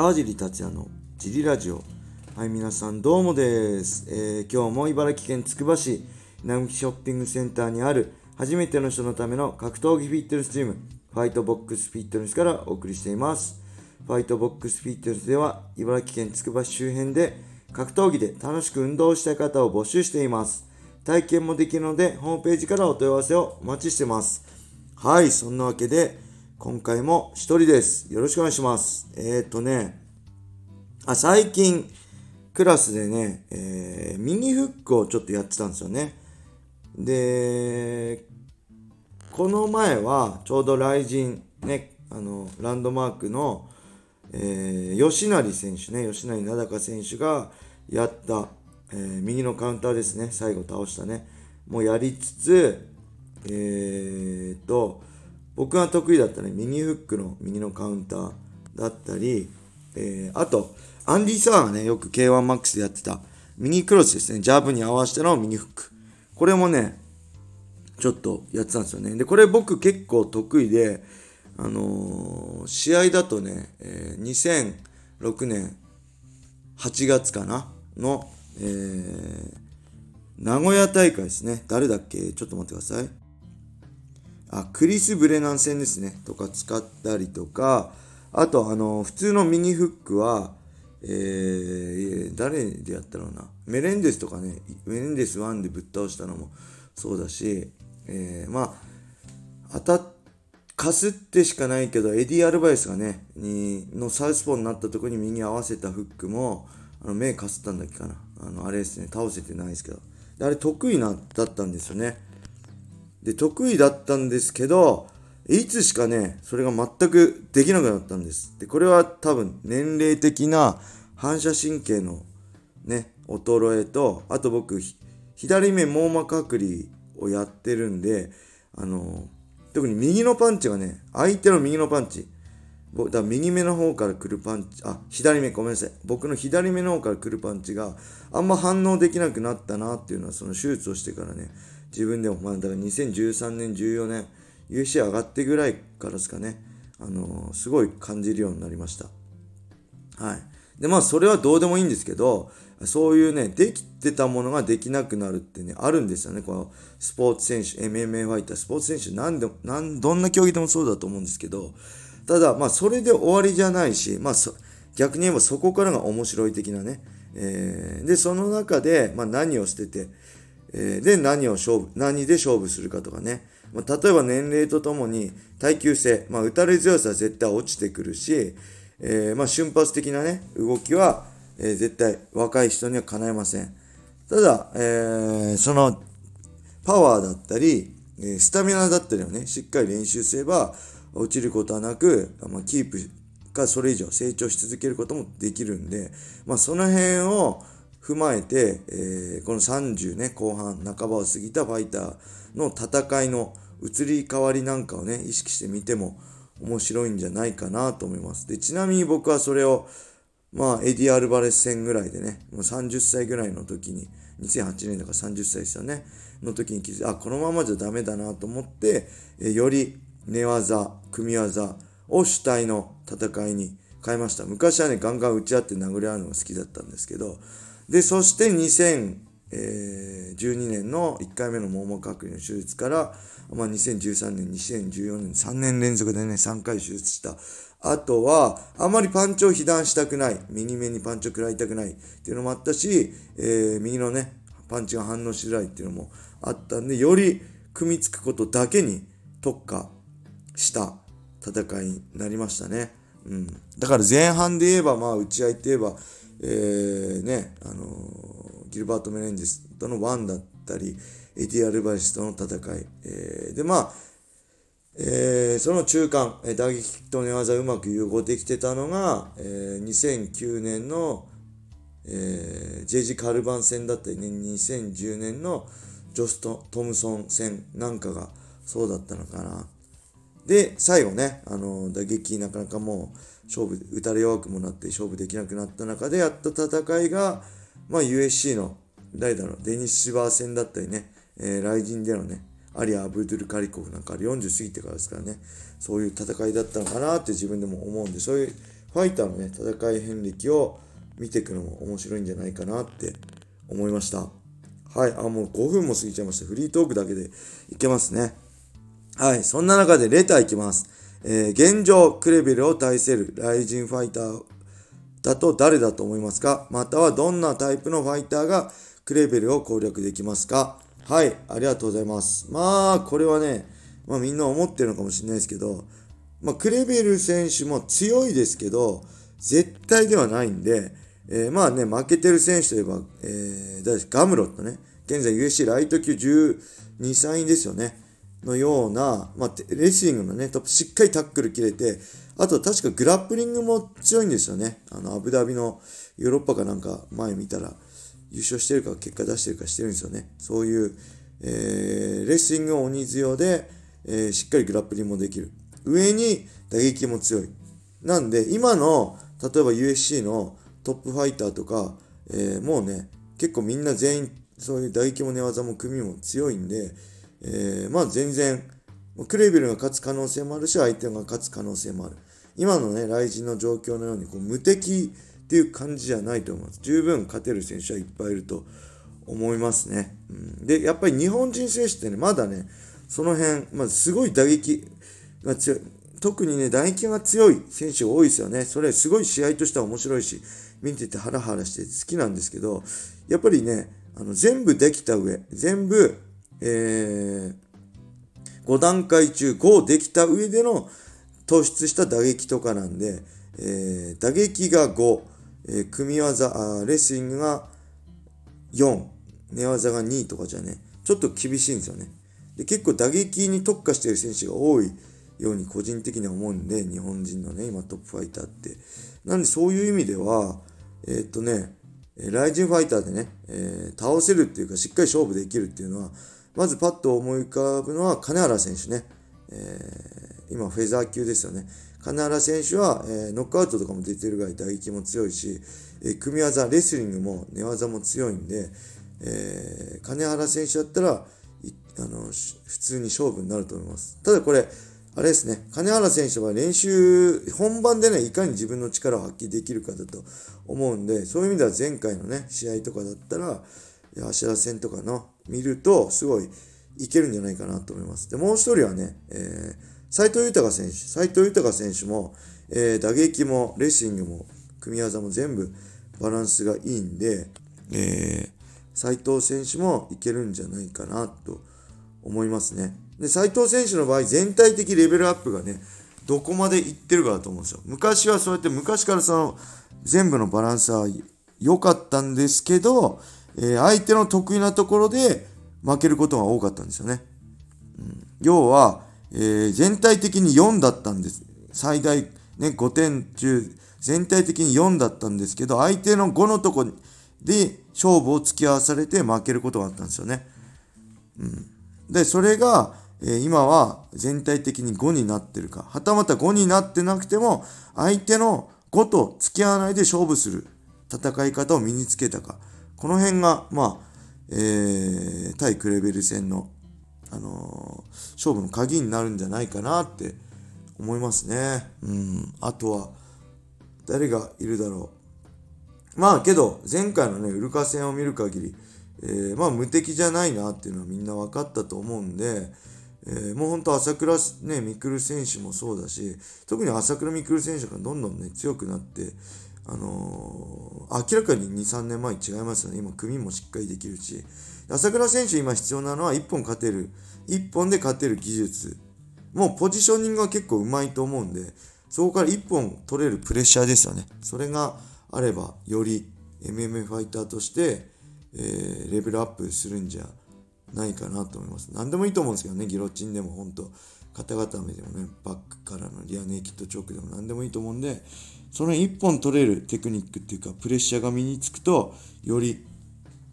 川尻達也のジリラジオ。はい皆さんどうもです、えー、今日も茨城県つくば市並木ショッピングセンターにある初めての人のための格闘技フィットネスチームファイトボックスフィットネスからお送りしています。ファイトボックスフィットネスでは茨城県つくば市周辺で格闘技で楽しく運動したい方を募集しています。体験もできるのでホームページからお問い合わせをお待ちしてます。はいそんなわけで今回も一人です。よろしくお願いします。えっ、ー、とね、あ、最近、クラスでね、えー、ミニフックをちょっとやってたんですよね。で、この前は、ちょうど雷神、ね、あの、ランドマークの、えー、吉成選手ね、吉成名高選手がやった、えー、右のカウンターですね、最後倒したね、もうやりつつ、えー、と、僕が得意だったね、右フックの右のカウンターだったり、えー、あと、アンディ・サーがね、よく K1MAX でやってた、右クロスですね、ジャブに合わせての右フック。これもね、ちょっとやってたんですよね。で、これ僕結構得意で、あのー、試合だとね、えー、2006年8月かな？の、えー、名古屋大会ですね。誰だっけ？ちょっと待ってください。あ、クリス・ブレナン戦ですね。とか使ったりとか、あと、あの、普通のミニフックは、えー、誰でやったろうな。メレンデスとかね、メレンデス1でぶっ倒したのもそうだし、えー、まあ、当たっ、かすってしかないけど、エディ・アルバイスがね、に、のサウスポーになったとこに右合わせたフックも、あの、目かすったんだっけかな。あの、あれですね、倒せてないですけど。あれ得意な、だったんですよね。で、得意だったんですけど、いつしかね、それが全くできなくなったんです。で、これは多分年齢的な反射神経のね、衰えと、あと僕、左目網膜剥離をやってるんで、あの、特に右のパンチがね、相手の右のパンチ、だ右目の方から来るパンチ、あ、左目、ごめんなさい。僕の左目の方から来るパンチがあんま反応できなくなったなっていうのは、その手術をしてからね、自分でも、まあ、だから2013年、14年、UC 上がってぐらいからですかね、あのー、すごい感じるようになりました。はい。で、まあ、それはどうでもいいんですけど、そういうね、できてたものができなくなるってね、あるんですよね。このスポーツ選手、MMA ファイター、スポーツ選手、なんで、なん、どんな競技でもそうだと思うんですけど、ただ、まあ、それで終わりじゃないし、まあ、逆に言えばそこからが面白い的なね、えー、で、その中で、まあ、何を捨てて、え、で、何を勝負、何で勝負するかとかね。まあ、例えば年齢とともに耐久性、まあ、打たれ強さは絶対落ちてくるし、えー、まあ、瞬発的なね、動きは、えー、絶対若い人には叶えません。ただ、えー、その、パワーだったり、えスタミナだったりをね、しっかり練習すれば、落ちることはなく、まあ、キープかそれ以上成長し続けることもできるんで、まあ、その辺を、踏まえて、えー、この30ね、後半半ばを過ぎたファイターの戦いの移り変わりなんかをね、意識してみても面白いんじゃないかなと思います。で、ちなみに僕はそれを、まあ、エディ・アルバレス戦ぐらいでね、もう30歳ぐらいの時に、2008年だから30歳ですよね、の時に気づいて、あ、このままじゃダメだなと思って、えより寝技、組み技を主体の戦いに変えました。昔はね、ガンガン打ち合って殴り合うのが好きだったんですけど、で、そして2012年の1回目の網膜剥離の手術から、まあ、2013年、2014年、3年連続でね、3回手術した。あとは、あまりパンチを被弾したくない。右目にパンチを食らいたくないっていうのもあったし、えー、右のね、パンチが反応しづらいっていうのもあったんで、より組みつくことだけに特化した戦いになりましたね。うん。だから前半で言えば、まあ、打ち合いって言えば、えー、ね、あのギルバート・メレンデスとのワンだったり、エティ・アルバイスとの戦い、えー、で、まあ、えー、その中間、え打撃と寝技うまく融合できてたのが、えー、2009年の、えー、ジェイジ・カルバン戦だったりね、2010年のジョスト・トムソン戦なんかがそうだったのかな。で、最後ね、あの、打撃なかなかもう、勝負、打たれ弱くもなって勝負できなくなった中でやった戦いが、まあ USC の、誰だろう、デニス・シバー戦だったりね、えー、ライジンでのね、アリア・アブドゥル・カリコフなんか40過ぎてからですからね、そういう戦いだったのかなって自分でも思うんで、そういうファイターのね、戦い遍歴を見ていくのも面白いんじゃないかなって思いました。はい、あ、もう5分も過ぎちゃいました。フリートークだけでいけますね。はい、そんな中でレターいきます。えー、現状、クレベルを対せるライジンファイターだと誰だと思いますか？またはどんなタイプのファイターがクレベルを攻略できますか？はい、ありがとうございます。まあ、これはね、まあみんな思ってるのかもしれないですけど、まあ、クレベル選手も強いですけど、絶対ではないんで、えー、まあね、負けてる選手といえば、えー、ガムロットね。現在 USC ライト級12、3位ですよね。のような、まあ、レスリングのね、トップしっかりタックル切れて、あと確かグラップリングも強いんですよね。あの、アブダビのヨーロッパかなんか前見たら、優勝してるか結果出してるかしてるんですよね。そういう、えー、レスリング鬼強で、えー、しっかりグラップリングもできる。上に打撃も強い。なんで、今の、例えば USC のトップファイターとか、えー、もうね、結構みんな全員、そういう打撃も寝技も組も強いんで、えー、まあ全然、クレベルが勝つ可能性もあるし、相手が勝つ可能性もある。今のね、雷神の状況のようにこう無敵っていう感じじゃないと思います。十分勝てる選手はいっぱいいると思いますね。うん、で、やっぱり日本人選手ってね、まだね、その辺、まあ、すごい打撃が強い。特にね、打撃が強い選手が多いですよね。それすごい試合としては面白いし、見ててハラハラして好きなんですけど、やっぱりね、あの全部できた上、全部、えー、5段階中5できた上での突出した打撃とかなんで、えー、打撃が5、えー、組み技あ、レスリングが4、寝技が2とかじゃね、ちょっと厳しいんですよね。で結構打撃に特化している選手が多いように個人的には思うんで、日本人のね、今トップファイターって。なんでそういう意味では、えー、っとね、ライジンファイターでね、えー、倒せるっていうか、しっかり勝負できるっていうのは、まずパッと思い浮かぶのは金原選手ね。えー、今、フェザー級ですよね。金原選手は、えー、ノックアウトとかも出てるぐらい打撃も強いし、えー、組み技、レスリングも寝技も強いんで、えー、金原選手だったら、あの、普通に勝負になると思います。ただこれ、あれですね、金原選手は練習、本番でね、いかに自分の力を発揮できるかだと思うんで、そういう意味では前回のね、試合とかだったら、芦田戦とかの見ると、すごいいけるんじゃないかなと思います。で、もう一人はね、えー、斉藤豊選手。斉藤豊選手も、えー、打撃もレスリングも組み技も全部バランスがいいんで、えー、斉藤選手もいけるんじゃないかなと思いますね。で、斉藤選手の場合、全体的レベルアップがね、どこまでいってるかだと思うんですよ。昔はそうやって昔からその全部のバランスは良かったんですけど、え、相手の得意なところで負けることが多かったんですよね。うん、要は、えー、全体的に4だったんです。最大、ね、5点中、全体的に4だったんですけど、相手の5のとこで勝負を突き合わされて負けることがあったんですよね。うん、で、それが、え今は全体的に5になってるか、はたまた5になってなくても、相手の5と付き合わないで勝負する戦い方を身につけたか。この辺が、まあ、えー、対クレベル戦の、あのー、勝負の鍵になるんじゃないかなって思いますね。うん。あとは、誰がいるだろう。まあけど、前回のね、ウルカ戦を見る限り、えー、まあ無敵じゃないなっていうのはみんな分かったと思うんで、えー、もうほんと朝倉ね、未来選手もそうだし、特に朝倉未来選手がどんどんね、強くなって、あのー、明らかに2、3年前違いますよね。今、組もしっかりできるし。朝倉選手今必要なのは1本勝てる。1本で勝てる技術。もうポジショニングは結構うまいと思うんで、そこから1本取れるプレッシャーですよね。それがあれば、より MMA ファイターとして、えー、レベルアップするんじゃないかなと思います。何でもいいと思うんですけどね、ギロチンでも本当、肩固めでもね、バックからのリアネイキッドチョークでも何でもいいと思うんで、その1本取れるテクニックっていうか、プレッシャーが身につくと、より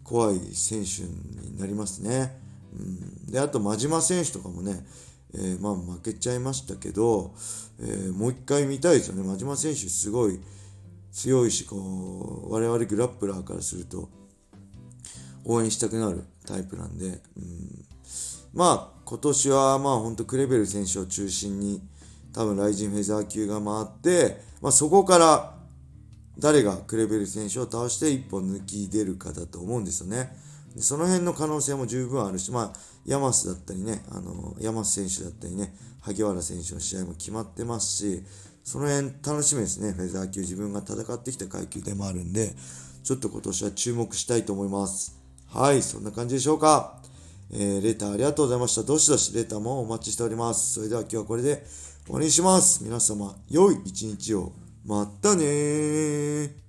怖い選手になりますね。うん、で、あと、真島選手とかもね、えー、まあ負けちゃいましたけど、えー、もう一回見たいですよね。真島選手すごい強いし、こう、我々グラップラーからすると、応援したくなるタイプなんで、うん、まあ今年はまあ本当クレベル選手を中心に多分ライジンフェザー級が回って、まあ、そこから誰がクレベル選手を倒して一本抜き出るかだと思うんですよね。その辺の可能性も十分あるし、まあ、ヤマスだったりね、あの、ヤマス選手だったりね、萩原選手の試合も決まってますし、その辺楽しみですね。フェザー級自分が戦ってきた階級でもあるんで、ちょっと今年は注目したいと思います。はい、そんな感じでしょうか。えー、レターありがとうございました。どしどしレターもお待ちしております。それでは今日はこれで終わりにします。皆様、良い一日を。またねー